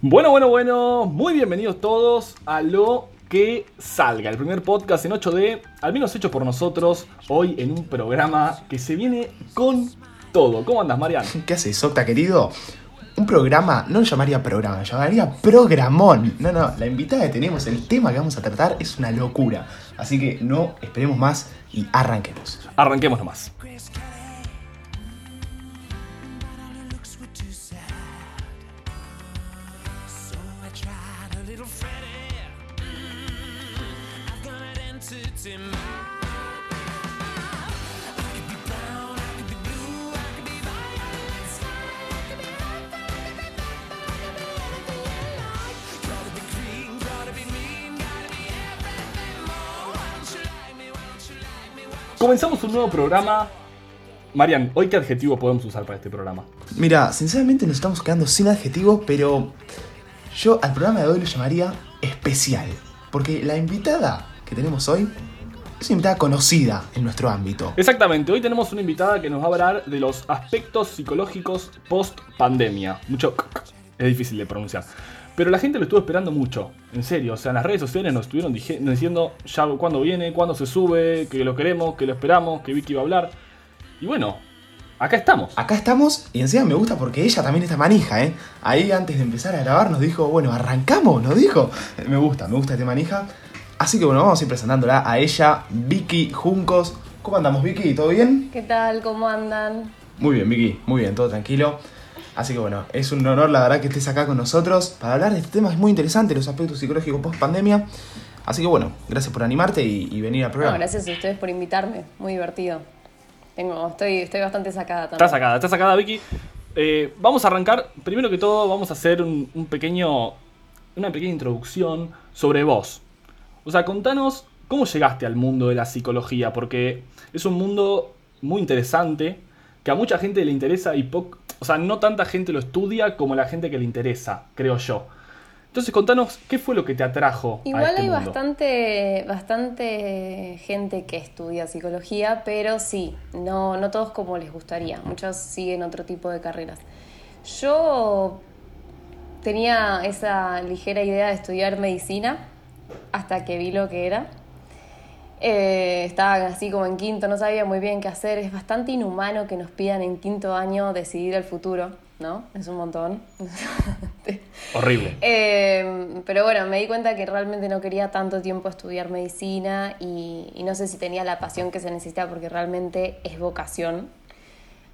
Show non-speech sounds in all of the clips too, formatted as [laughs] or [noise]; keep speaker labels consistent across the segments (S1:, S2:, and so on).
S1: Bueno, bueno, bueno, muy bienvenidos todos a lo que salga, el primer podcast en 8D, al menos hecho por nosotros, hoy en un programa que se viene con todo. ¿Cómo andas, Marian? [laughs]
S2: ¿Qué haces, Octa, querido? Un programa, no lo llamaría programa, lo llamaría programón. No, no, la invitada que tenemos, el tema que vamos a tratar es una locura. Así que no esperemos más y arranquemos.
S1: Arranquemos nomás. Comenzamos un nuevo programa. Marian, ¿hoy qué adjetivo podemos usar para este programa?
S2: Mira, sinceramente nos estamos quedando sin adjetivo, pero yo al programa de hoy lo llamaría especial. Porque la invitada que tenemos hoy es una invitada conocida en nuestro ámbito.
S1: Exactamente, hoy tenemos una invitada que nos va a hablar de los aspectos psicológicos post pandemia. Mucho es difícil de pronunciar. Pero la gente lo estuvo esperando mucho, en serio. O sea, en las redes sociales nos estuvieron diciendo ya cuándo viene, cuándo se sube, que lo queremos, que lo esperamos, que Vicky va a hablar. Y bueno, acá estamos.
S2: Acá estamos y encima me gusta porque ella también está manija, ¿eh? Ahí antes de empezar a grabar nos dijo, bueno, arrancamos, nos dijo. Me gusta, me gusta este manija. Así que bueno, vamos a ir presentándola a ella, Vicky Juncos. ¿Cómo andamos, Vicky? ¿Todo bien?
S3: ¿Qué tal? ¿Cómo andan?
S2: Muy bien, Vicky, muy bien, todo tranquilo. Así que bueno, es un honor la verdad que estés acá con nosotros para hablar de este tema, es muy interesante, los aspectos psicológicos post pandemia. Así que bueno, gracias por animarte y, venir al programa.
S3: gracias a ustedes por invitarme, muy divertido. Tengo, estoy, estoy bastante sacada también.
S1: Está sacada, está sacada Vicky. Eh, vamos a arrancar, primero que todo vamos a hacer un, un pequeño, una pequeña introducción sobre vos. O sea, contanos cómo llegaste al mundo de la psicología, porque es un mundo muy interesante, que a mucha gente le interesa y poco o sea, no tanta gente lo estudia como la gente que le interesa, creo yo. Entonces, contanos, ¿qué fue lo que te atrajo?
S3: Igual
S1: a este
S3: hay
S1: mundo?
S3: bastante, bastante gente que estudia psicología, pero sí, no, no todos como les gustaría. Muchos siguen otro tipo de carreras. Yo tenía esa ligera idea de estudiar medicina hasta que vi lo que era. Eh, estaba así como en quinto, no sabía muy bien qué hacer. Es bastante inhumano que nos pidan en quinto año decidir el futuro, ¿no? Es un montón. [laughs]
S1: Horrible.
S3: Eh, pero bueno, me di cuenta que realmente no quería tanto tiempo estudiar medicina y, no sé si tenía la pasión que se necesita porque realmente es vocación.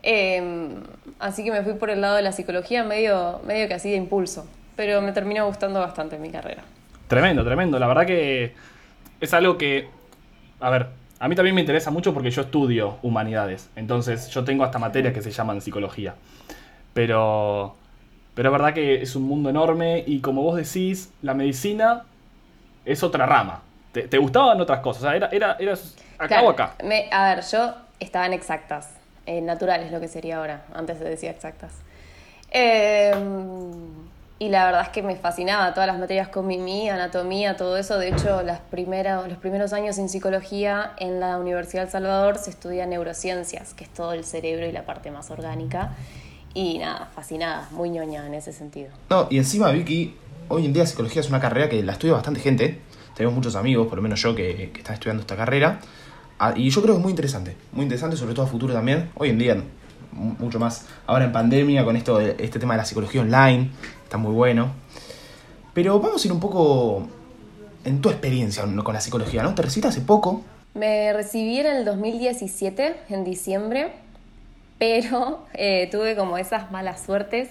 S3: Eh, así que me fui por el lado de la psicología medio, medio que así de impulso, pero me terminó gustando bastante mi carrera.
S1: Tremendo, tremendo. La verdad que es algo que a ver, a mí también me interesa mucho porque yo estudio humanidades. Entonces yo tengo hasta materias que se llaman psicología. Pero, pero es verdad que es un mundo enorme y como vos decís, la medicina es otra rama. ¿Te, gustaban otras cosas? O sea, era, era, era acá o acá.
S3: a ver, yo estaba en exactas. naturales lo que sería ahora. Antes se decía exactas. Eh, y la verdad es que me fascinaba todas las materias con Mimi, anatomía, todo eso. De hecho, las primeras, los primeros años en psicología en la Universidad del Salvador se estudia neurociencias, que es todo el cerebro y la parte más orgánica. Y nada, fascinada, muy ñoña en ese sentido.
S2: No, y encima, Vicky, hoy en día psicología es una carrera que la estudia bastante gente. Tenemos muchos amigos, por lo menos yo, que, que están estudiando esta carrera. Ah, y yo creo que es muy interesante, muy interesante, sobre todo a futuro también. Hoy en día, mucho más ahora en pandemia, con esto, este tema de la psicología online está muy bueno. Pero vamos a ir un poco en tu experiencia con la psicología, ¿no? Te recibiste hace poco.
S3: Me recibí en el 2017, en diciembre, pero eh, tuve como esas malas suertes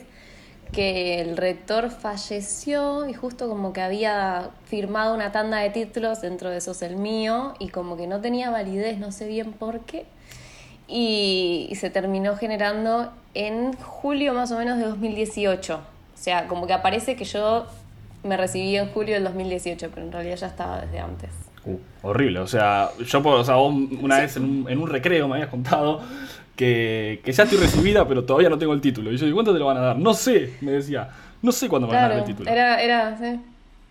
S3: que el rector falleció y justo como que había firmado una tanda de títulos, dentro de esos el mío, y como que no tenía validez, no sé bien por qué, y se terminó generando en julio más o menos de 2018. O sea, como que aparece que yo me recibí en julio del 2018, pero en realidad ya estaba desde antes.
S1: Uh, horrible, o sea, yo o sea, vos una vez en un, en un, recreo me habías contado que, que, ya estoy recibida, pero todavía no tengo el título. Y yo, ¿y cuánto te lo van a dar? No sé, me decía, no sé cuándo me van a dar el título.
S3: Era, era, sí.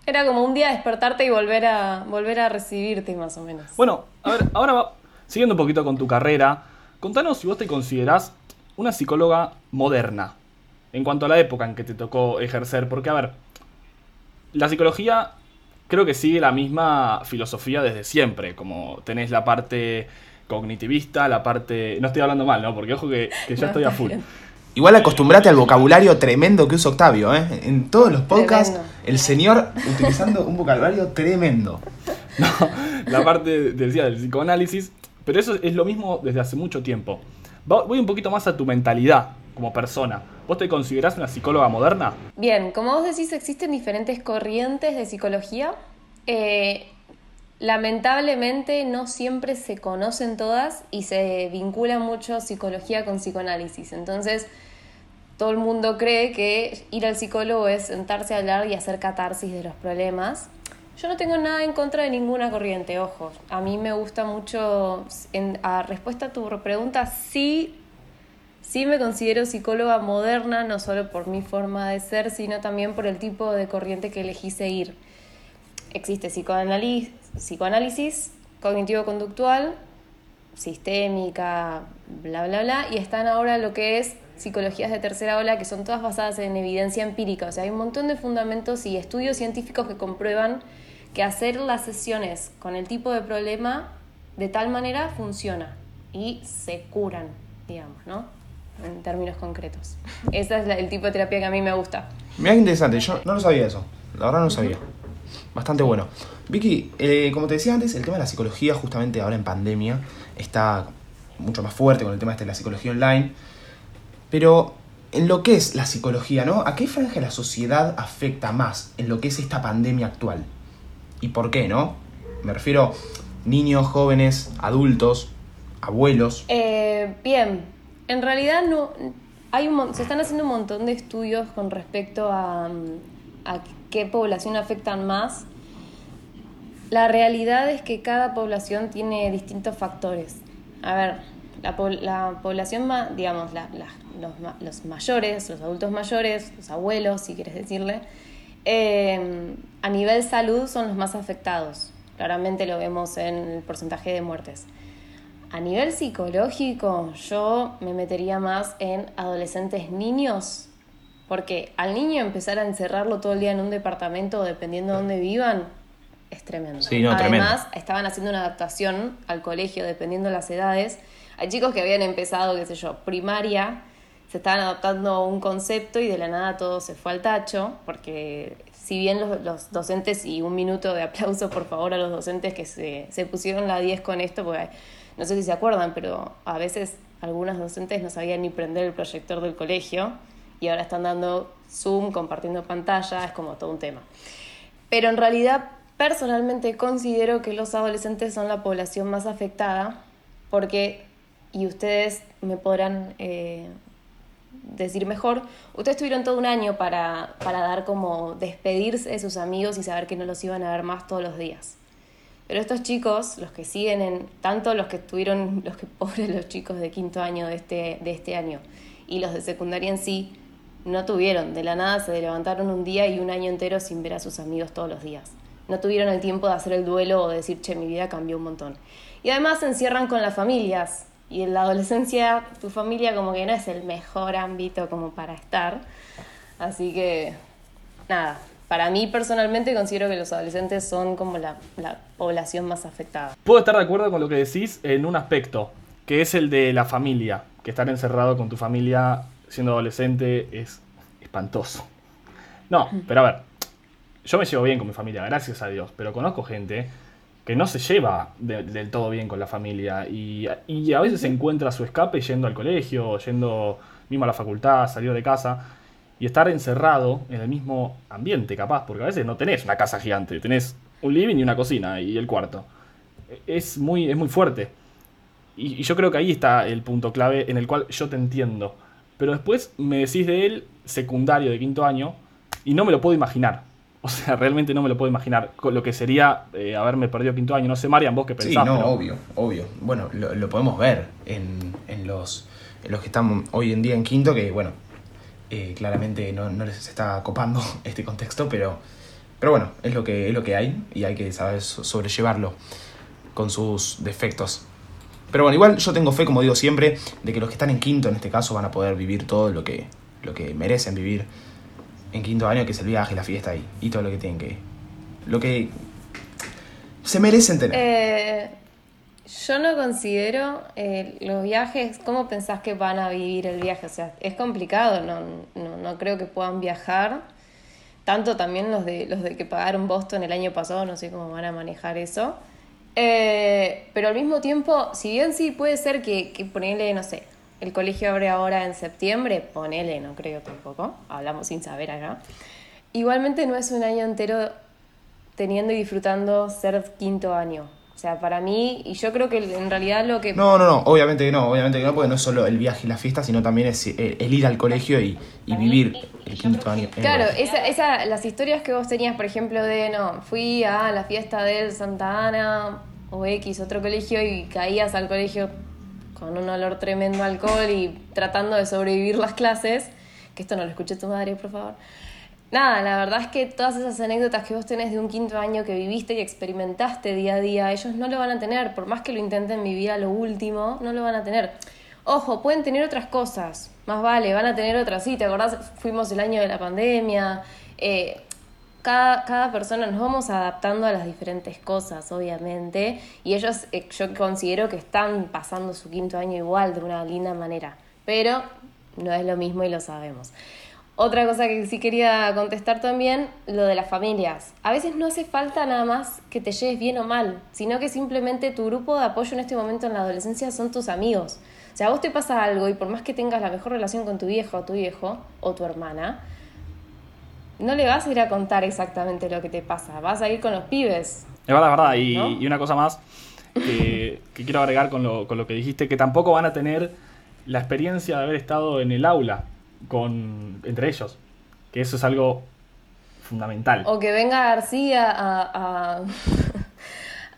S3: era como un día despertarte y volver a, volver a recibirte, más o menos.
S1: Bueno, a ver, ahora va, siguiendo un poquito con tu carrera, contanos si vos te considerás una psicóloga moderna en cuanto a la época en que te tocó ejercer, porque a ver, la psicología creo que sigue la misma filosofía desde siempre, como tenés la parte cognitivista, la parte... No estoy hablando mal, ¿no? Porque ojo que, que ya estoy a full.
S2: Igual acostumbrate al vocabulario tremendo que usa Octavio, ¿eh? En todos los podcasts,
S3: Tremendo.
S2: el señor utilizando un vocabulario tremendo. [laughs]
S1: No, la parte decía, del psicoanálisis, pero eso es lo mismo desde hace mucho tiempo. Voy un poquito más a tu mentalidad como persona. ¿Vos te considerás una psicóloga moderna?
S3: Bien, como vos decís, existen diferentes corrientes de psicología. Eh, lamentablemente no siempre se conocen todas y se vincula mucho psicología con psicoanálisis. Entonces, todo el mundo cree que ir al psicólogo es sentarse a hablar y hacer catarsis de los problemas. Yo no tengo nada en contra de ninguna corriente, ojo. A mí me gusta mucho, en, a respuesta a tu pregunta, sí Sí me considero psicóloga moderna, no solo por mi forma de ser, sino también por el tipo de corriente que elegí seguir. Existe psicoanali- psicoanálisis cognitivo-conductual, sistémica, bla, bla, bla, y están ahora lo que es psicologías de tercera ola, que son todas basadas en evidencia empírica. O sea, hay un montón de fundamentos y estudios científicos que comprueban que hacer las sesiones con el tipo de problema de tal manera funciona y se curan, digamos, ¿no? En términos concretos. Ese es la- el tipo de terapia que a mí me gusta.
S2: Mira interesante, yo no lo sabía eso. La verdad no lo sabía. Bastante bueno. Vicky, eh, como te decía antes, el tema de la psicología, justamente ahora en pandemia, está mucho más fuerte con el tema este de la psicología online. Pero en lo que es la psicología, ¿no? ¿A qué franja de la sociedad afecta más en lo que es esta pandemia actual? ¿Y por qué, no? Me refiero niños, jóvenes, adultos, abuelos.
S3: Eh, bien, en realidad no hay un, se están haciendo un montón de estudios con respecto a, a qué población afectan más. La realidad es que cada población tiene distintos factores. A ver, la, la población, ma- digamos, la- la- los, los mayores, los adultos mayores, los abuelos, si quieres decirle, eh, a nivel salud son los más afectados. Claramente lo vemos en el porcentaje de muertes. A nivel psicológico, yo me metería más en adolescentes niños, porque al niño empezar a encerrarlo todo el día en un departamento, dependiendo de dónde vivan, es tremendo.
S2: Sí, no, tremendo.
S3: Además, estaban haciendo una adaptación al colegio, dependiendo de las edades. Hay chicos que habían empezado, qué sé yo, primaria, se estaban adaptando a un concepto y de la nada todo se fue al tacho, porque si bien los, los docentes, y un minuto de aplauso por favor a los docentes que se, se pusieron la 10 con esto, porque no sé si se acuerdan, pero a veces algunos docentes no sabían ni prender el proyector del colegio y ahora están dando Zoom, compartiendo pantalla, es como todo un tema. Pero en realidad, personalmente considero que los adolescentes son la población más afectada porque, y ustedes me podrán eh, decir mejor, ustedes tuvieron todo un año para, para dar como despedirse de sus amigos y saber que no los iban a ver más todos los días. Pero estos chicos, los que siguen en, tanto los que tuvieron, [laughs] los que pobres los chicos de quinto año de este, de este año y los de secundaria en sí, no tuvieron, de la nada se levantaron un día y un año entero sin ver a sus amigos todos los días. No tuvieron el tiempo de hacer el duelo o de decir, che, mi vida cambió un montón. Y además se encierran con las familias. Y en la adolescencia tu familia como que no es el mejor ámbito como para estar. Así que, nada, para mí personalmente considero que los adolescentes son como la, la población más afectada.
S1: Puedo estar de acuerdo con lo que decís en un aspecto, que es el de la familia. Que estar encerrado con tu familia siendo adolescente es espantoso. No, pero a ver, yo me llevo bien con mi familia, gracias a Dios, pero conozco gente que no se lleva de- del todo bien con la familia y, y a veces encuentra su escape yendo al colegio, yendo mismo a la facultad, salir de casa y estar encerrado en el mismo ambiente, capaz, porque a veces no tenés una casa gigante, tenés un living y una cocina y el cuarto. Es muy, es muy fuerte. Y, y yo creo que ahí está el punto clave en el cual yo te entiendo. Pero después me decís de él secundario de quinto año y no me lo puedo imaginar. O sea, realmente no me lo puedo imaginar con lo que sería eh, haberme perdido quinto año. No sé, Marian, vos qué
S2: Sí,
S1: pensás.
S2: no,
S1: pero-
S2: obvio, obvio. Bueno, lo, lo podemos ver en, en los, en los que están hoy en día en quinto, que bueno, eh, claramente no, no les está copando [laughs] este contexto, pero, pero bueno, es lo, que, es lo que hay y hay que saber so- sobrellevarlo con sus defectos. Pero bueno, igual yo tengo fe, como digo siempre, de que los que están en quinto en este caso van a poder vivir todo lo que, lo que merecen vivir. en quinto año, que es el viaje, la fiesta y, y todo lo que tienen que. Lo que se merecen tener.
S3: Eh, yo no considero eh, los viajes, ¿cómo pensás que van a vivir el viaje? O sea, es complicado, no, no, no creo que puedan viajar. Tanto también los de los de que pagaron Boston el año pasado, no sé cómo van a manejar eso. Eh, pero al mismo tiempo, si bien sí puede ser que, que ponele, no sé, el colegio abre ahora en septiembre, ponele, no creo tampoco, hablamos sin saber acá. Igualmente no es un año entero teniendo y disfrutando ser quinto año. O sea, para mí, y yo creo que en realidad lo que...
S2: No, no, no, obviamente que no, obviamente que no, porque no es solo el viaje y la fiesta, sino también es eh, el ir al colegio y, y vivir el quinto año. el
S3: Claro, esa, esa, las historias que vos tenías, por ejemplo, de, no, fui a la fiesta del Santa Ana o X, otro colegio, y caías al colegio con un olor tremendo a alcohol y tratando de sobrevivir las clases, que esto no lo escuche tu madre, por favor. Nada, la verdad es que todas esas anécdotas que vos tenés de un quinto año que viviste y experimentaste día a día, ellos no lo van a tener, por más que lo intenten vivir a lo último, no lo van a tener. Ojo, pueden tener otras cosas, más vale, van a tener otras, sí, ¿te acordás? Fuimos el año de la pandemia, eh, cada, cada persona nos vamos adaptando a las diferentes cosas, obviamente, y ellos eh, yo considero que están pasando su quinto año igual, de una linda manera, pero no es lo mismo y lo sabemos. Otra cosa que sí quería contestar también, lo de las familias. A veces no hace falta nada más que te lleves bien o mal, sino que simplemente tu grupo de apoyo en este momento en la adolescencia son tus amigos. O sea, a vos te pasa algo y por más que tengas la mejor relación con tu viejo o tu viejo o tu hermana, no le vas a ir a contar exactamente lo que te pasa, vas a ir con los pibes.
S1: Es verdad, es verdad. Y,
S3: ¿No?
S1: y una cosa más que, que quiero agregar con lo, con lo que dijiste, que tampoco van a tener la experiencia de haber estado en el aula con entre ellos. Que eso es algo fundamental.
S3: O que venga García a, a,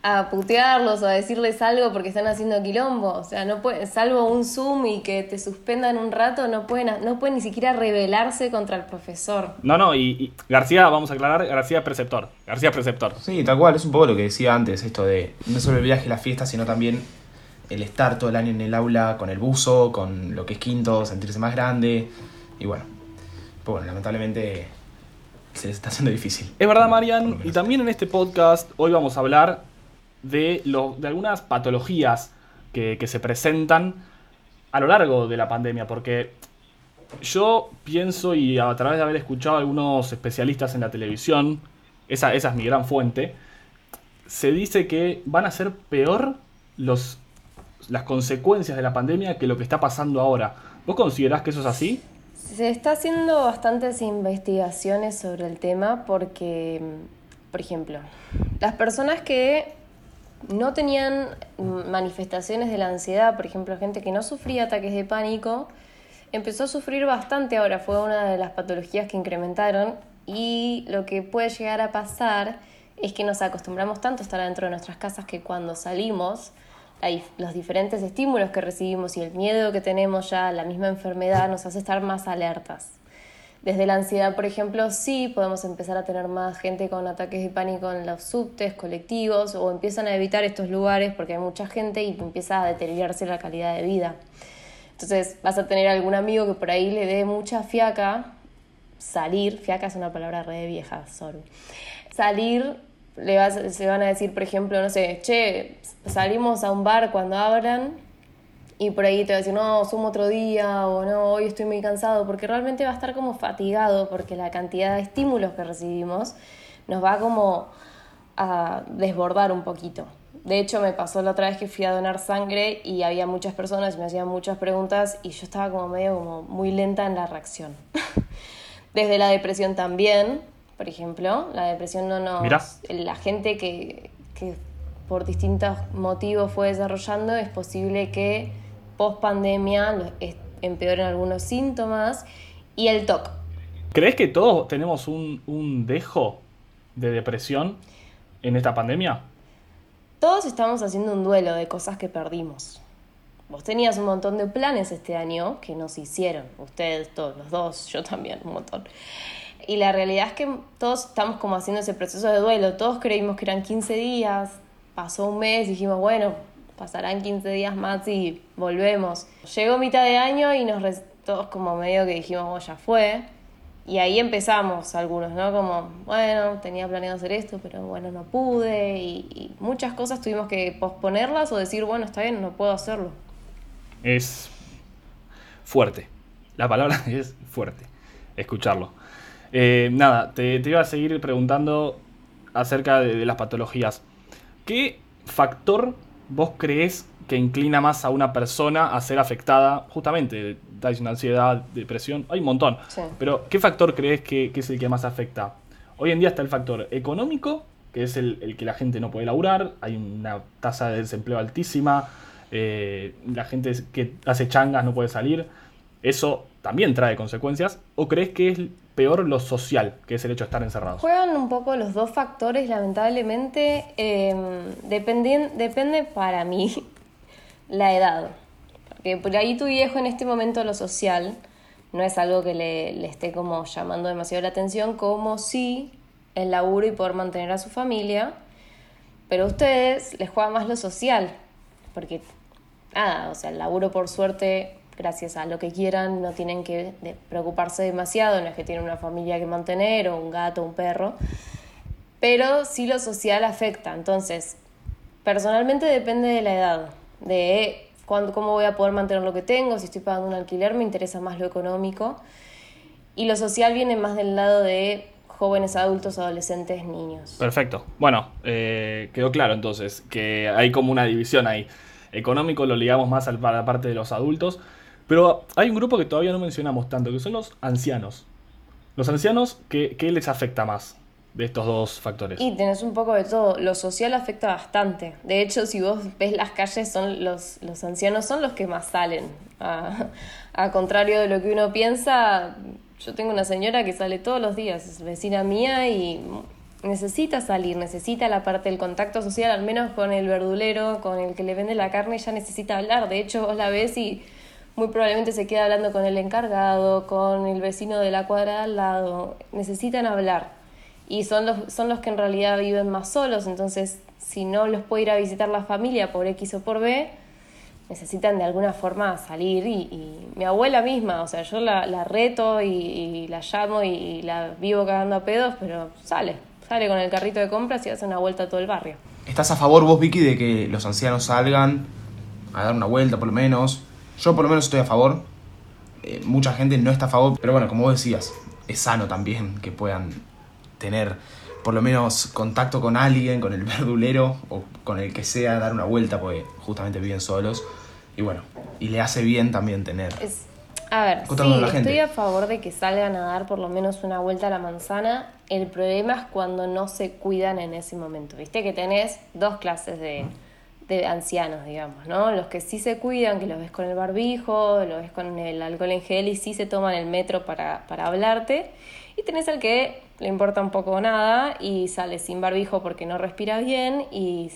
S3: [laughs] a putearlos o a decirles algo porque están haciendo quilombo. O sea, no puede, salvo un Zoom y que te suspendan un rato, no pueden, no pueden ni siquiera rebelarse contra el profesor.
S1: No, no, y, y García, vamos a aclarar, García preceptor. García preceptor.
S2: Sí, tal cual, es un poco lo que decía antes, esto de no solo el viaje y la fiesta, sino también el estar todo el año en el aula con el buzo, con lo que es quinto, sentirse más grande. Y bueno, pues bueno, lamentablemente se les está haciendo difícil.
S1: Es verdad, Marian, y también en este podcast hoy vamos a hablar de, lo, de algunas patologías que, que se presentan a lo largo de la pandemia, porque yo pienso, y a través de haber escuchado a algunos especialistas en la televisión, esa, esa es mi gran fuente, se dice que van a ser peor los, las consecuencias de la pandemia que lo que está pasando ahora. ¿Vos considerás que eso es así?
S3: Se está haciendo bastantes investigaciones sobre el tema porque, mm, por ejemplo, las personas que no tenían manifestaciones de la ansiedad, por ejemplo, gente que no sufría ataques de pánico, empezó a sufrir bastante ahora, fue una de las patologías que incrementaron y lo que puede llegar a pasar es que nos acostumbramos tanto a estar dentro de nuestras casas que cuando salimos los diferentes estímulos que recibimos y el miedo que tenemos ya, la misma enfermedad, nos hace estar más alertas. Desde la ansiedad, por ejemplo, sí podemos empezar a tener más gente con ataques de pánico en los subtes, colectivos, o empiezan a evitar estos lugares porque hay mucha gente y empieza a deteriorarse la calidad de vida. Entonces vas a tener algún amigo que por ahí le dé mucha fiaca salir, fiaca es una palabra re vieja, sorry. Salir, le vas, se van a decir, por ejemplo, no sé, che, salimos a un bar cuando abran y por ahí te va a decir, no, sumo otro día o no, hoy estoy muy cansado, porque realmente va a estar como fatigado porque la cantidad de estímulos que recibimos nos va como a desbordar un poquito. De hecho, me pasó la otra vez que fui a donar sangre y había muchas personas y me hacían muchas preguntas y yo estaba como medio como muy lenta en la reacción. [laughs] Desde la depresión también, por ejemplo, la depresión no nos...
S1: Mirá.
S3: La gente que, que por distintos motivos fue desarrollando, es posible que post pandemia empeoren algunos síntomas y el TOC.
S1: ¿Crees que todos tenemos un, un dejo de depresión en esta pandemia?
S3: Todos estamos haciendo un duelo de cosas que perdimos. Vos tenías un montón de planes este año que nos hicieron, ustedes todos, los dos, yo también, un montón. Y la realidad es que todos estamos como haciendo ese proceso de duelo, todos creímos que eran 15 días, pasó un mes, dijimos, bueno, pasarán 15 días más y volvemos. Llegó mitad de año y nos todos como medio que dijimos, oh, ya fue. y ahí empezamos algunos, ¿no? Como, bueno, tenía planeado hacer esto, pero bueno, no pude. Y, muchas cosas tuvimos que posponerlas o decir, bueno, está bien, no puedo hacerlo.
S1: Es fuerte. La palabra [laughs] es fuerte. Escucharlo. Eh, nada, te, iba a seguir preguntando acerca de, de las patologías. ¿Qué factor vos crees que inclina más a una persona a ser afectada justamente de una ansiedad, depresión, hay un montón. Pero, ¿qué factor crees que, es el que más afecta? Hoy en día está el factor económico, que es el, que la gente no puede laburar, hay una tasa de desempleo altísima, eh, la gente que hace changas no puede salir. Eso también trae consecuencias. ¿O crees que es peor lo social, que es el hecho de estar encerrados?
S3: Juegan un poco los dos factores, lamentablemente. Eh, depende para mí [laughs] la edad. Porque por ahí tu viejo en este momento lo social no es algo que le, esté como llamando demasiado la atención, como si el laburo y poder mantener a su familia. Pero a ustedes les juega más lo social, porque nada, o sea, el laburo por suerte, gracias a lo que quieran, no tienen que preocuparse demasiado, no es que tienen una familia que mantener o un gato, un perro, pero sí lo social afecta. Entonces, personalmente depende de la edad de cuándo, cómo voy a poder mantener lo que tengo, si estoy pagando un alquiler, me interesa más lo económico. Y lo social viene más del lado de jóvenes, adultos, adolescentes, niños.
S1: Perfecto. Bueno, eh, quedó claro entonces que hay como una división ahí. Económico lo ligamos más a la parte de los adultos, pero hay un grupo que todavía no mencionamos tanto, que son los ancianos. Los ancianos, ¿qué, qué les afecta más? de estos dos factores.
S3: Y tenés un poco de todo. Lo social afecta bastante. De hecho, si vos ves las calles, son los, los ancianos son los que más salen. A, contrario de lo que uno piensa, yo tengo una señora que sale todos los días, es vecina mía y necesita salir, necesita la parte del contacto social, al menos con el verdulero, con el que le vende la carne, ya necesita hablar. De hecho, vos la ves y muy probablemente se queda hablando con el encargado, con el vecino de la cuadra al lado. Necesitan hablar y son los, son los que en realidad viven más solos, entonces si no los puede ir a visitar la familia por X o por B, necesitan de alguna forma salir y, mi abuela misma, o sea, yo la, reto y, la llamo y, la vivo cagando a pedos, pero sale, sale con el carrito de compras y hace una vuelta a todo el barrio.
S2: ¿Estás a favor vos, Vicky, de que los ancianos salgan a dar una vuelta por lo menos? Yo por lo menos estoy a favor. Eh, mucha gente no está a favor, pero bueno, como vos decías, es sano también que puedan tener por lo menos contacto con alguien, con el [laughs] verdulero o con el que sea, dar una vuelta porque justamente viven solos. Y bueno, y le hace bien también tener.
S3: a ver, sí, estoy a favor de que salgan a dar por lo menos una vuelta a la manzana. El problema es cuando no se cuidan en ese momento. Viste que tenés dos clases de, de ancianos, digamos, ¿no? Los que sí se cuidan, que los ves con el barbijo, los ves con el alcohol en gel y sí se toman el metro para, para hablarte. Y tenés al que le importa un poco nada y sale sin barbijo porque no respira bien y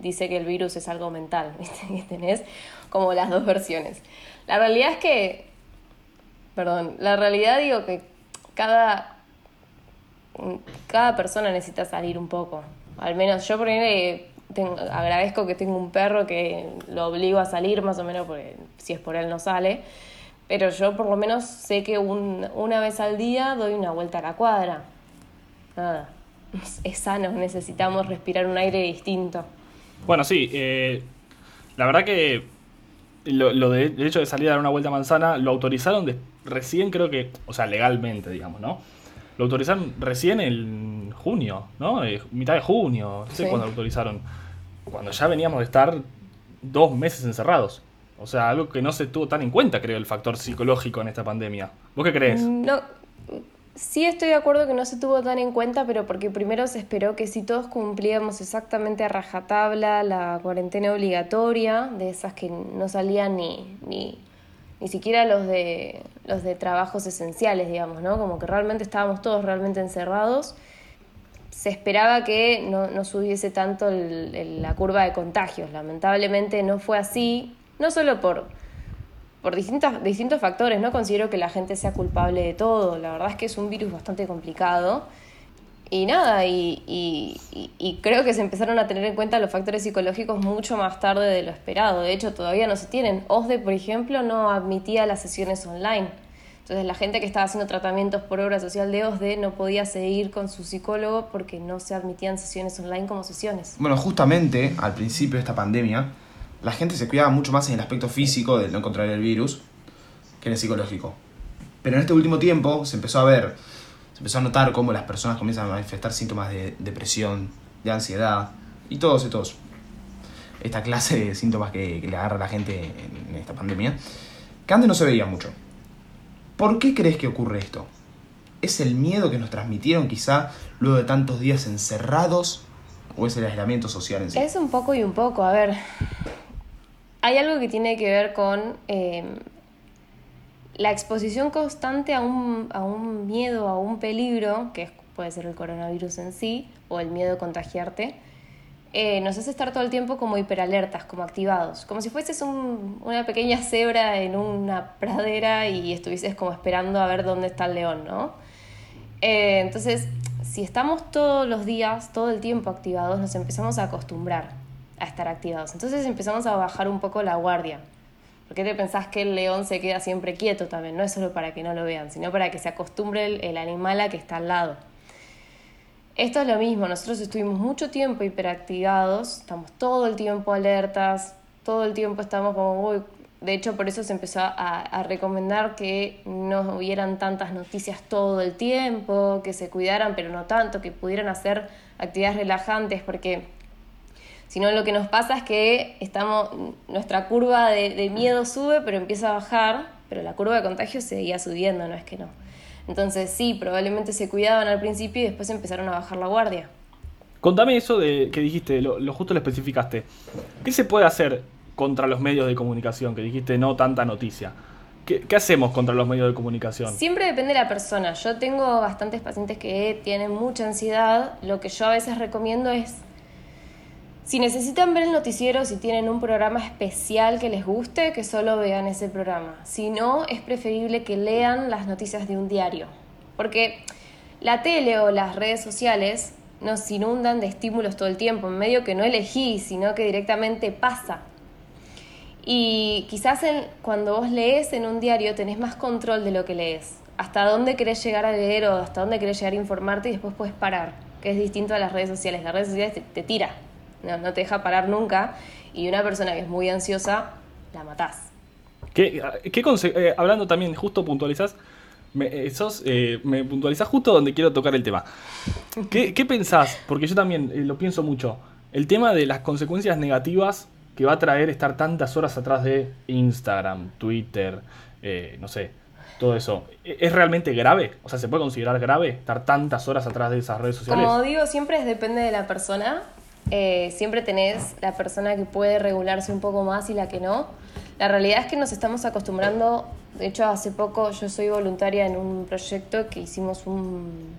S3: dice que el virus es algo mental, [laughs] ¿viste? tenés como las dos versiones. La realidad es que, perdón, la realidad digo que cada, cada persona necesita salir un poco. Al menos yo por agradezco que tengo un perro que lo obligo a salir más o menos porque si es por él no sale pero yo por lo menos sé que una vez al día doy una vuelta a la cuadra. Nada, [laughs] es sano, necesitamos respirar un aire distinto.
S1: Bueno, sí, eh, la verdad que lo, lo de, hecho de salir a dar una vuelta a manzana lo autorizaron recién, creo que, o sea, legalmente, digamos, ¿no? Lo autorizaron recién en junio, ¿no? Eh, mitad de junio, no sé cuándo lo autorizaron. Cuando ya veníamos de estar dos meses encerrados. O sea, algo que no se tuvo tan en cuenta, creo, el factor psicológico en esta pandemia. ¿Vos qué crees?
S3: No, sí estoy de acuerdo que no se tuvo tan en cuenta, pero porque primero se esperó que si todos cumplíamos exactamente a rajatabla la cuarentena obligatoria, de esas que no salían ni, ni, ni siquiera los de, los de trabajos esenciales, digamos, ¿no? Como que realmente estábamos todos realmente encerrados. Se esperaba que no, no subiese tanto la curva de contagios. Lamentablemente no fue así no solo por, por distintas, distintos factores, no considero que la gente sea culpable de todo, la verdad es que es un virus bastante complicado. Y nada, y, y, creo que se empezaron a tener en cuenta los factores psicológicos mucho más tarde de lo esperado. De hecho, todavía no se tienen. OSDE, por ejemplo, no admitía las sesiones online. Entonces la gente que estaba haciendo tratamientos por obra social de OSDE no podía seguir con su psicólogo porque no se admitían sesiones online como sesiones.
S2: Bueno, justamente al principio de esta pandemia, la gente se cuidaba mucho más en el aspecto físico de no contraer el virus que en el psicológico. Pero en este último tiempo se empezó a ver, se empezó a notar cómo las personas comienzan a manifestar síntomas de depresión, de ansiedad y todos estos, esta clase de síntomas que, le agarra a la gente en esta pandemia, que antes no se veía mucho. ¿Por qué crees que ocurre esto? ¿Es el miedo que nos transmitieron quizá luego de tantos días encerrados o es el aislamiento social en sí?
S3: Es un poco y un poco, a ver. Hay algo que tiene que ver con eh, la exposición constante a un, a un miedo, a un peligro, que puede ser el coronavirus en sí, o el miedo a contagiarte, eh, nos hace estar todo el tiempo como hiperalertas, como activados, como si fueses un- una pequeña cebra en una pradera y estuvieses como esperando a ver dónde está el león, ¿no? Eh, entonces, si estamos todos los días, todo el tiempo activados, nos empezamos a acostumbrar a estar activados. Entonces empezamos a bajar un poco la guardia. ¿Por qué te pensás que el león se queda siempre quieto también? No es solo para que no lo vean, sino para que se acostumbre el, animal a que está al lado. Esto es lo mismo, nosotros estuvimos mucho tiempo hiperactivados, estamos todo el tiempo alertas, todo el tiempo estamos como, uy, de hecho por eso se empezó a, a recomendar que no hubieran tantas noticias todo el tiempo, que se cuidaran pero no tanto, que pudieran hacer actividades relajantes, porque si no lo que nos pasa es que estamos, nuestra curva de, de miedo sube pero empieza a bajar, pero la curva de contagio seguía subiendo, no es que no. Entonces sí, probablemente se cuidaban al principio y después empezaron a bajar la guardia.
S1: Contame eso de que dijiste, lo, lo justo lo especificaste. ¿Qué se puede hacer contra los medios de comunicación? Que dijiste no tanta noticia. ¿Qué, qué hacemos contra los medios de comunicación?
S3: Siempre depende de la persona. Yo tengo bastantes pacientes que tienen mucha ansiedad. Lo que yo a veces recomiendo es, si necesitan ver el noticiero, si tienen un programa especial que les guste, que solo vean ese programa. Si no, es preferible que lean las noticias de un diario. Porque la tele o las redes sociales nos inundan de estímulos todo el tiempo, en medio que no elegí, sino que directamente pasa. Y quizás cuando vos lees en un diario tenés más control de lo que lees. Hasta dónde querés llegar a leer o hasta dónde querés llegar a informarte y después puedes parar, que es distinto a las redes sociales. Las redes sociales te, te tira, no, no te deja parar nunca. Y una persona que es muy ansiosa, la matás.
S1: ¿Qué, qué eh, hablando también, justo puntualizás, me, eh, sos, eh, me puntualizás justo donde quiero tocar el tema. ¿Qué, qué pensás? Porque yo también eh, lo pienso mucho. El tema de las consecuencias negativas que va a traer estar tantas horas atrás de Instagram, Twitter, eh, no sé, todo eso. ¿E- ¿Es realmente grave? O sea, ¿se puede considerar grave estar tantas horas atrás de esas redes sociales?
S3: Como digo, siempre depende de la persona. Eh, siempre tenés la persona que puede regularse un poco más y la que no. La realidad es que nos estamos acostumbrando. De hecho, hace poco yo soy voluntaria en un proyecto que hicimos un,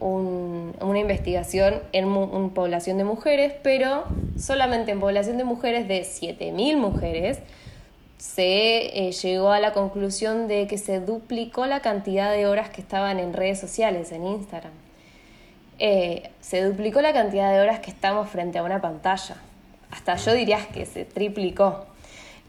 S3: un- una investigación en, mu- en población de mujeres, pero solamente en población de mujeres de 7.000 mujeres se eh, llegó a la conclusión de que se duplicó la cantidad de horas que estaban en redes sociales, en Instagram. Eh, se duplicó la cantidad de horas que estamos frente a una pantalla. Hasta yo diría que se triplicó.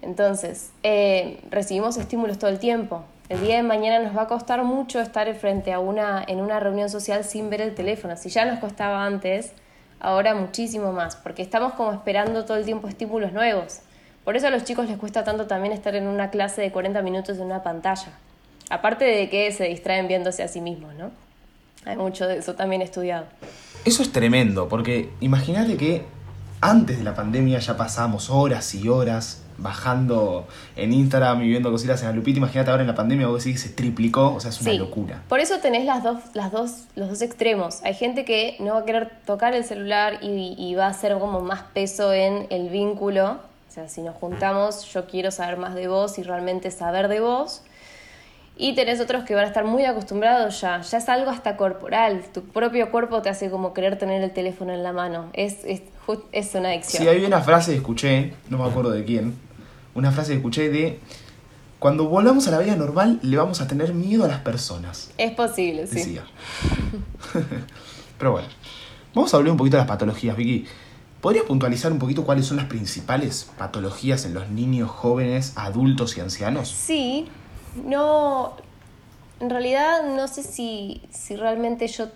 S3: Entonces, eh, recibimos estímulos todo el tiempo. El día de mañana nos va a costar mucho estar frente a una, en una reunión social sin ver el teléfono. Si ya nos costaba antes, ahora muchísimo más, porque estamos como esperando todo el tiempo estímulos nuevos. Por eso a los chicos les cuesta tanto también estar en una clase de 40 minutos en una pantalla. Aparte de que se distraen viéndose a sí mismos, ¿no? Hay mucho de eso también estudiado.
S2: Eso es tremendo, porque imagínate que antes de la pandemia ya pasábamos horas y horas bajando en Instagram y viendo cositas en la lupita. Imagínate ahora en la pandemia, vos decís que se triplicó, o sea, es una
S3: Sí.
S2: locura.
S3: Por eso tenés las dos, las dos, los dos extremos. Hay gente que no va a querer tocar el celular y, y va a hacer como más peso en el vínculo. O sea, si nos juntamos, yo quiero saber más de vos y realmente saber de vos. Y tenés otros que van a estar muy acostumbrados ya. Ya es algo hasta corporal. Tu propio cuerpo te hace como querer tener el teléfono en la mano. Es, es, es una adicción.
S2: Sí, hay una frase que escuché, no me acuerdo de quién, una frase que escuché de, cuando volvamos a la vida normal le vamos a tener miedo a las personas,
S3: Es posible, sí.
S2: decía. [laughs] Pero bueno, vamos a hablar un poquito de las patologías, Vicky. ¿Podrías puntualizar un poquito cuáles son las principales patologías en los niños, jóvenes, adultos y ancianos?
S3: Sí, no. En realidad no sé si, si realmente yo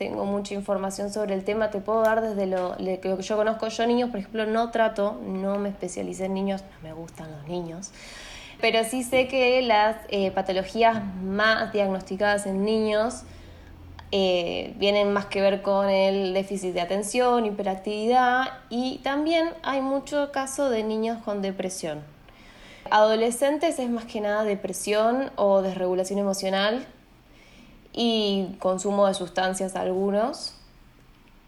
S3: tengo mucha información sobre el tema, te puedo dar desde lo, lo que yo conozco. Yo niños, por ejemplo, no trato, no me especialicé en niños, no me gustan los niños, pero sí sé que las eh, patologías más diagnosticadas en niños eh, vienen más que ver con el déficit de atención, hiperactividad y también hay mucho caso de niños con depresión. Adolescentes es más que nada depresión o desregulación emocional y consumo de sustancias algunos.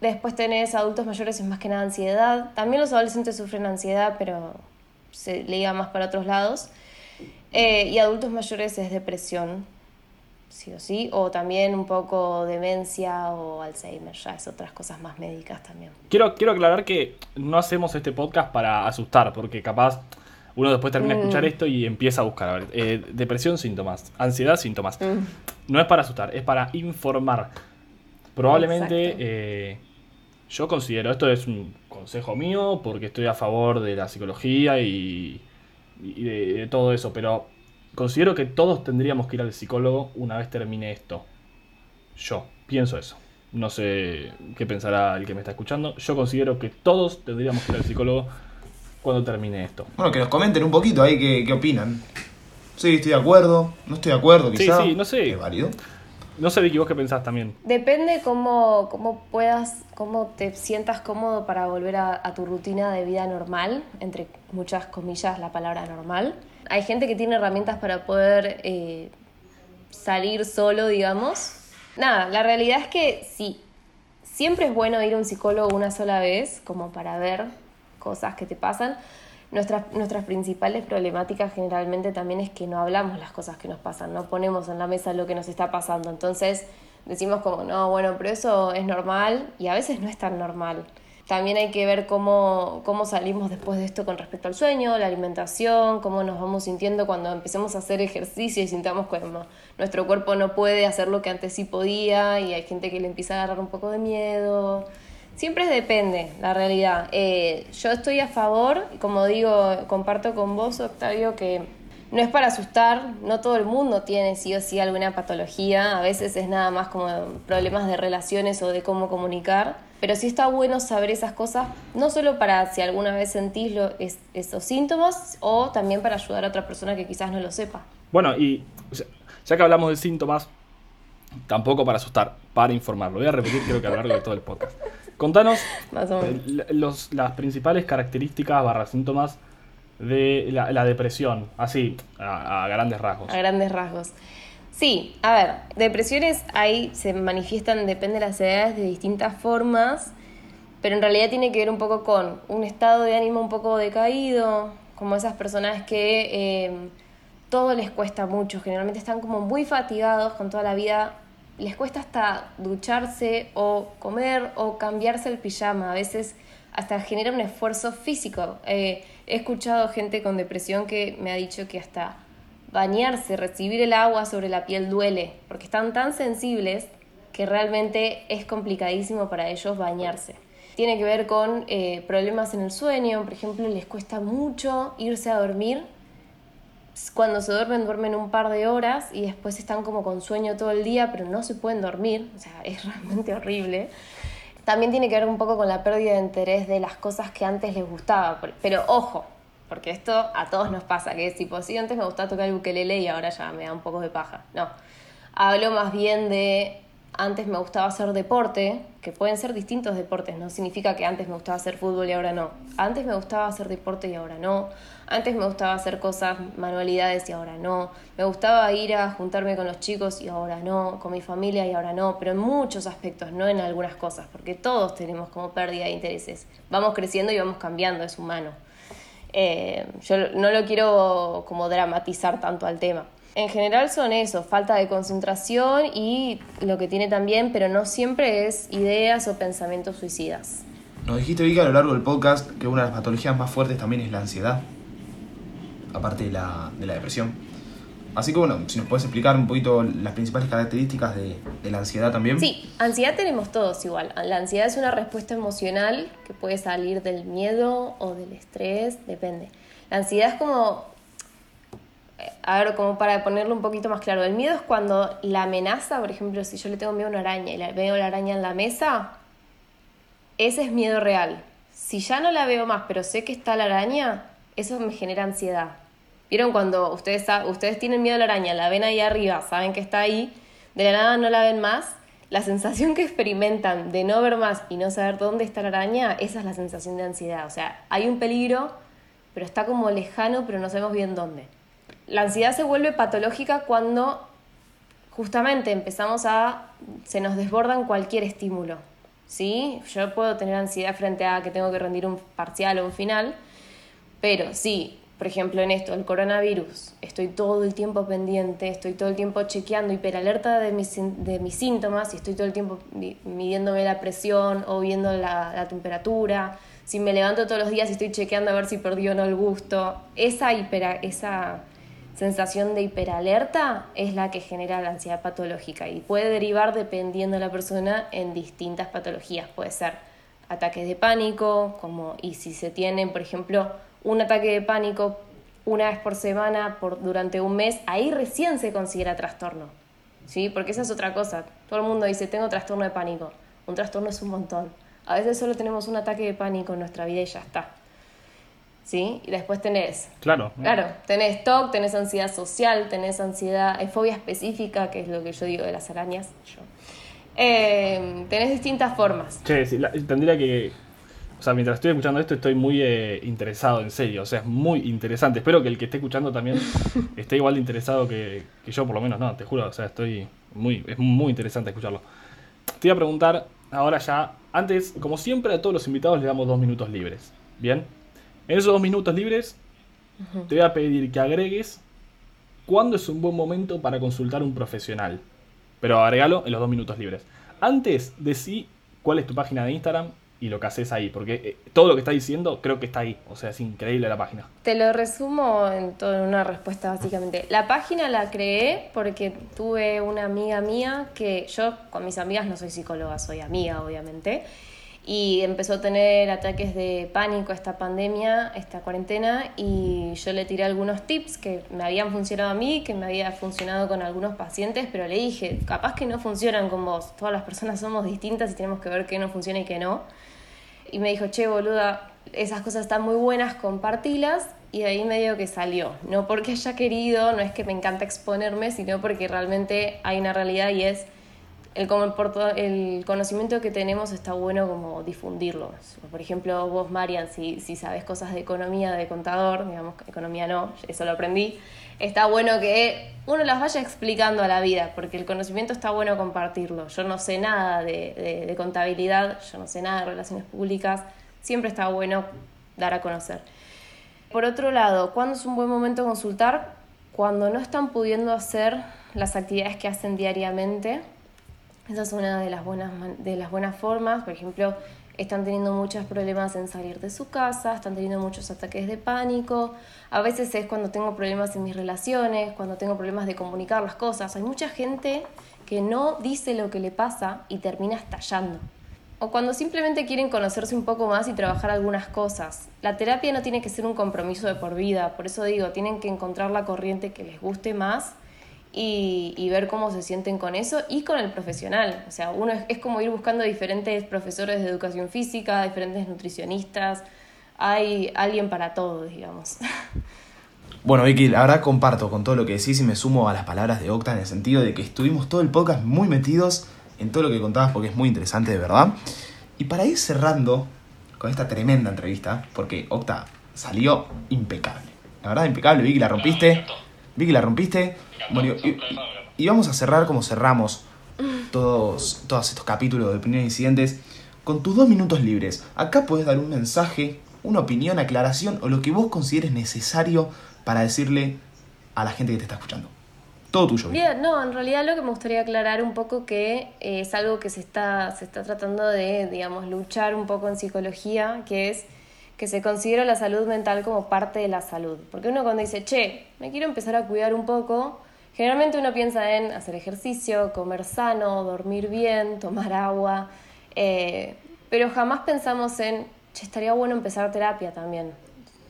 S3: Después tenés adultos mayores, es más que nada ansiedad. También los adolescentes sufren ansiedad, pero se le más para otros lados. Eh, y adultos mayores es depresión, sí o sí, o también un poco demencia o Alzheimer, ya es otras cosas más médicas también.
S1: Quiero, quiero aclarar que no hacemos este podcast para asustar, porque capaz uno después termina de escuchar mm. esto y empieza a buscar. A ver, eh, depresión, síntomas. Ansiedad, síntomas. Mm. No es para asustar, es para informar. Probablemente eh, yo considero, esto es un consejo mío, porque estoy a favor de la psicología y, de, todo eso, pero considero que todos tendríamos que ir al psicólogo una vez termine esto. Yo pienso eso. No sé qué pensará el que me está escuchando. Yo considero que todos tendríamos que ir al psicólogo cuando termine esto.
S2: Bueno, que nos comenten un poquito ahí qué, qué opinan. Sí, estoy de acuerdo, no estoy de acuerdo, quizás.
S1: Sí, sí, no sé.
S2: Es válido.
S1: No sé, Vicky, vos qué pensás también.
S3: Depende cómo, cómo puedas, cómo te sientas cómodo para volver a, tu rutina de vida normal, entre muchas comillas la palabra normal. Hay gente que tiene herramientas para poder eh, salir solo, digamos. Nada, la realidad es que sí, siempre es bueno ir a un psicólogo una sola vez, como para ver cosas que te pasan. Nuestras, nuestras principales problemáticas generalmente también es que no hablamos las cosas que nos pasan, no ponemos en la mesa lo que nos está pasando. Entonces decimos como, no, bueno, pero eso es normal y a veces no es tan normal. También hay que ver cómo, cómo salimos después de esto con respecto al sueño, la alimentación, cómo nos vamos sintiendo cuando empecemos a hacer ejercicio y sintamos que nuestro cuerpo no puede hacer lo que antes sí podía y hay gente que le empieza a agarrar un poco de miedo. Siempre depende, la realidad. Eh, yo estoy a favor, como digo, comparto con vos, Octavio, que no es para asustar, no todo el mundo tiene sí o sí alguna patología, a veces es nada más como problemas de relaciones o de cómo comunicar, pero sí está bueno saber esas cosas, no solo para si alguna vez sentís esos síntomas, o también para ayudar a otra persona que quizás no lo sepa.
S1: Bueno, y ya que hablamos de síntomas, tampoco para asustar, para informar, lo voy a repetir creo que a lo largo de todo el podcast. Contanos las principales características barra síntomas de la, depresión, así, a, grandes rasgos.
S3: A grandes rasgos. Sí, a ver, depresiones ahí se manifiestan, depende de las edades, de distintas formas, pero en realidad tiene que ver un poco con un estado de ánimo un poco decaído, como esas personas que eh, todo les cuesta mucho, generalmente están como muy fatigados con toda la vida les cuesta hasta ducharse o comer o cambiarse el pijama. A veces hasta genera un esfuerzo físico. Eh, he escuchado gente con depresión que me ha dicho que hasta bañarse, recibir el agua sobre la piel duele, porque están tan sensibles que realmente es complicadísimo para ellos bañarse. Tiene que ver con eh, problemas en el sueño, por ejemplo, les cuesta mucho irse a dormir cuando se duermen, duermen un par de horas y después están como con sueño todo el día, pero no se pueden dormir, o sea, [laughs] es realmente horrible. También tiene que ver un poco con la pérdida de interés de las cosas que antes les gustaba, pero ojo, porque esto a todos nos pasa, que es tipo, sí, antes me gustaba tocar el ukelele y ahora ya me da un poco de paja. No, hablo más bien de antes me gustaba hacer deporte, que pueden ser distintos deportes, no significa que antes me gustaba hacer fútbol y ahora no. Antes me gustaba hacer deporte y ahora no. Antes me gustaba hacer cosas, manualidades y ahora no. Me gustaba ir a juntarme con los chicos y ahora no. Con mi familia y ahora no. Pero en muchos aspectos, no en algunas cosas, porque todos tenemos como pérdida de intereses. Vamos creciendo y vamos cambiando, es humano. Eh, yo no lo quiero como dramatizar tanto al tema. En general son eso, falta de concentración y lo que tiene también, pero no siempre es ideas o pensamientos suicidas.
S2: Nos dijiste, Vika, a lo largo del podcast que una de las patologías más fuertes también es la ansiedad, aparte de la, de la depresión. Así que bueno, si nos puedes explicar un poquito las principales características de, la ansiedad también.
S3: Sí, ansiedad tenemos todos igual. La ansiedad es una respuesta emocional que puede salir del miedo o del estrés, depende. La ansiedad es como a ver, como para ponerlo un poquito más claro, el miedo es cuando la amenaza, por ejemplo, si yo le tengo miedo a una araña y la, veo la araña en la mesa, ese es miedo real. Si ya no la veo más, pero sé que está la araña, eso me genera ansiedad. ¿Vieron cuando ustedes, ustedes tienen miedo a la araña, la ven ahí arriba, saben que está ahí, de la nada no la ven más? La sensación que experimentan de no ver más y no saber dónde está la araña, esa es la sensación de ansiedad. O sea, hay un peligro, pero está como lejano, pero no sabemos bien dónde. La ansiedad se vuelve patológica cuando justamente empezamos a... se nos desbordan cualquier estímulo. ¿Sí? Yo puedo tener ansiedad frente a que tengo que rendir un parcial o un final, pero sí, por ejemplo, en esto, el coronavirus, estoy todo el tiempo pendiente, estoy todo el tiempo chequeando, hiperalerta de mis, de mis síntomas y estoy todo el tiempo midiéndome la presión o viendo la, la temperatura. Si me levanto todos los días y estoy chequeando a ver si perdió o no el gusto, esa, hipera, esa sensación de hiperalerta es la que genera la ansiedad patológica y puede derivar dependiendo de la persona en distintas patologías. Puede ser ataques de pánico, como y si se tienen, por ejemplo, un ataque de pánico una vez por semana por, durante un mes, ahí recién se considera trastorno. ¿Sí? Porque esa es otra cosa. Todo el mundo dice, tengo trastorno de pánico. Un trastorno es un montón. A veces solo tenemos un ataque de pánico en nuestra vida y ya está. ¿Sí? Y después tenés.
S1: Claro.
S3: Claro, tenés TOC, tenés ansiedad social, tenés ansiedad, hay fobia específica, que es lo que yo digo de las arañas. Eh, tenés distintas formas.
S1: Che, sí, tendría que. O sea, mientras estoy escuchando esto, estoy muy eh, interesado, en serio. O sea, es muy interesante. Espero que el que esté escuchando también [laughs] esté igual de interesado que, que yo, por lo menos. No, te juro. O sea, estoy muy. Es muy interesante escucharlo. Te iba a preguntar ahora ya. Antes, como siempre, a todos los invitados le damos dos minutos libres. ¿Bien? En esos dos minutos libres, te voy a pedir que agregues cuándo es un buen momento para consultar un profesional. Pero agregalo en los dos minutos libres. Antes, decí cuál es tu página de Instagram y lo que haces ahí, porque eh, todo lo que estás diciendo creo que está ahí. O sea, es increíble la página.
S3: Te lo resumo en, todo, en una respuesta básicamente. La página la creé porque tuve una amiga mía que yo con mis amigas no soy psicóloga, soy amiga obviamente y empezó a tener ataques de pánico esta pandemia, esta cuarentena, y yo le tiré algunos tips que me habían funcionado a mí, que me había funcionado con algunos pacientes, pero le dije, capaz que no funcionan con vos, todas las personas somos distintas y tenemos que ver qué no funciona y qué no. Y me dijo, che, boluda, esas cosas están muy buenas, compartilas, y de ahí medio que salió. No porque haya querido, no es que me encanta exponerme, sino porque realmente hay una realidad y es el, el conocimiento que tenemos está bueno como difundirlo. Por ejemplo, vos, Marian, si, si sabes cosas de economía, de contador, digamos, economía no, eso lo aprendí, está bueno que uno las vaya explicando a la vida, porque el conocimiento está bueno compartirlo. Yo no sé nada de, de contabilidad, yo no sé nada de relaciones públicas, siempre está bueno dar a conocer. Por otro lado, ¿cuándo es un buen momento consultar? Cuando no están pudiendo hacer las actividades que hacen diariamente esa es una de las buenas, de las buenas formas. Por ejemplo, están teniendo muchos problemas en salir de su casa, están teniendo muchos ataques de pánico. A veces es cuando tengo problemas en mis relaciones, cuando tengo problemas de comunicar las cosas. Hay mucha gente que no dice lo que le pasa y termina estallando. O cuando simplemente quieren conocerse un poco más y trabajar algunas cosas. La terapia no tiene que ser un compromiso de por vida, por eso digo, tienen que encontrar la corriente que les guste más y, ver cómo se sienten con eso y con el profesional. O sea, uno es, como ir buscando diferentes profesores de educación física, diferentes nutricionistas. Hay alguien para todo, digamos. [laughs]
S2: Bueno, Vicky, la verdad comparto con todo lo que decís y me sumo a las palabras de Octa en el sentido de que estuvimos todo el podcast muy metidos en todo lo que contabas porque es muy interesante de verdad. Y para ir cerrando con esta tremenda entrevista, porque Octa salió impecable. La verdad, impecable, Vicky, la rompiste. Vicky, la rompiste. Bueno, y, vamos a cerrar como cerramos todos, todos estos capítulos de opiniones incidentes con tus dos minutos libres. Acá puedes dar un mensaje, una opinión, aclaración o lo que vos consideres necesario para decirle a la gente que te está escuchando. Todo tuyo.
S3: Bien, no, en realidad lo que me gustaría aclarar un poco que eh, es algo que se está, se está tratando de, digamos, luchar un poco en psicología, que es que se considera la salud mental como parte de la salud. Porque uno cuando dice, che, me quiero empezar a cuidar un poco, generalmente uno piensa en hacer ejercicio, comer sano, dormir bien, [laughs] tomar agua, eh, pero jamás pensamos en, che, estaría bueno empezar terapia también,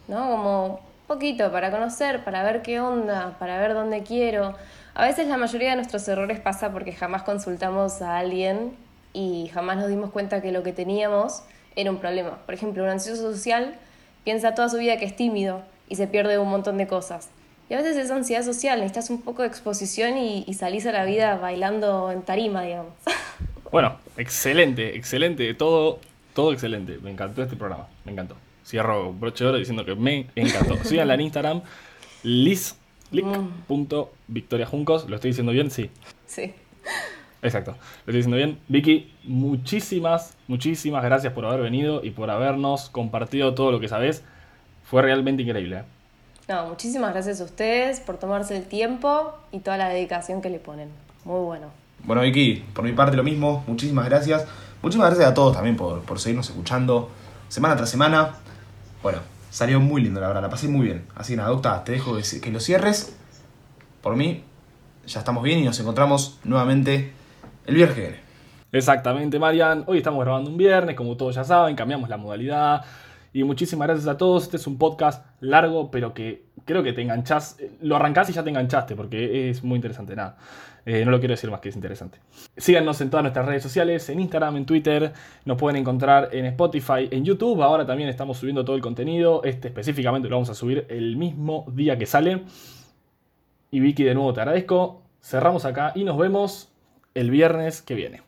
S3: ¿no? Como poquito, para conocer, para ver qué onda, para ver dónde quiero. A veces la mayoría de nuestros errores pasa porque jamás consultamos a alguien y jamás nos dimos cuenta que lo que teníamos era un problema. Por ejemplo, un ansioso social piensa toda su vida que es tímido y se pierde un montón de cosas. Y a veces es ansiedad social, necesitas un poco de exposición y, y salís a la vida bailando en tarima, digamos. [laughs]
S1: Bueno, excelente, excelente, todo, todo excelente. Me encantó este programa, me encantó. Cierro broche de oro diciendo que me encantó. [laughs] Síganla en Instagram, liz.victoriajuncos. ¿Lo estoy diciendo bien? Sí.
S3: Sí.
S1: Exacto, lo estoy diciendo bien. Vicky, muchísimas, muchísimas gracias por haber venido y por habernos compartido todo lo que sabes. Fue realmente increíble. ¿eh?
S3: No, muchísimas gracias a ustedes por tomarse el tiempo y toda la dedicación que le ponen. Muy bueno.
S2: Bueno, Vicky, por mi parte lo mismo, muchísimas gracias. Muchísimas gracias a todos también por, por seguirnos escuchando semana tras semana. Bueno, salió muy lindo, la verdad, la pasé muy bien. Así que nada, docta, te dejo que, que lo cierres. Por mí, ya estamos bien y nos encontramos nuevamente el viernes.
S1: Exactamente, Marian. Hoy estamos grabando un viernes, como todos ya saben, cambiamos la modalidad. Y muchísimas gracias a todos. Este es un podcast largo, pero que creo que te enganchás. Lo arrancás y ya te enganchaste, porque es muy interesante. Nada, eh, no lo quiero decir más que es interesante. Síganos en todas nuestras redes sociales, en Instagram, en Twitter. Nos pueden encontrar en Spotify, en YouTube. Ahora también estamos subiendo todo el contenido. Este específicamente lo vamos a subir el mismo día que sale. Y Vicky, de nuevo te agradezco. Cerramos acá y nos vemos el viernes que viene.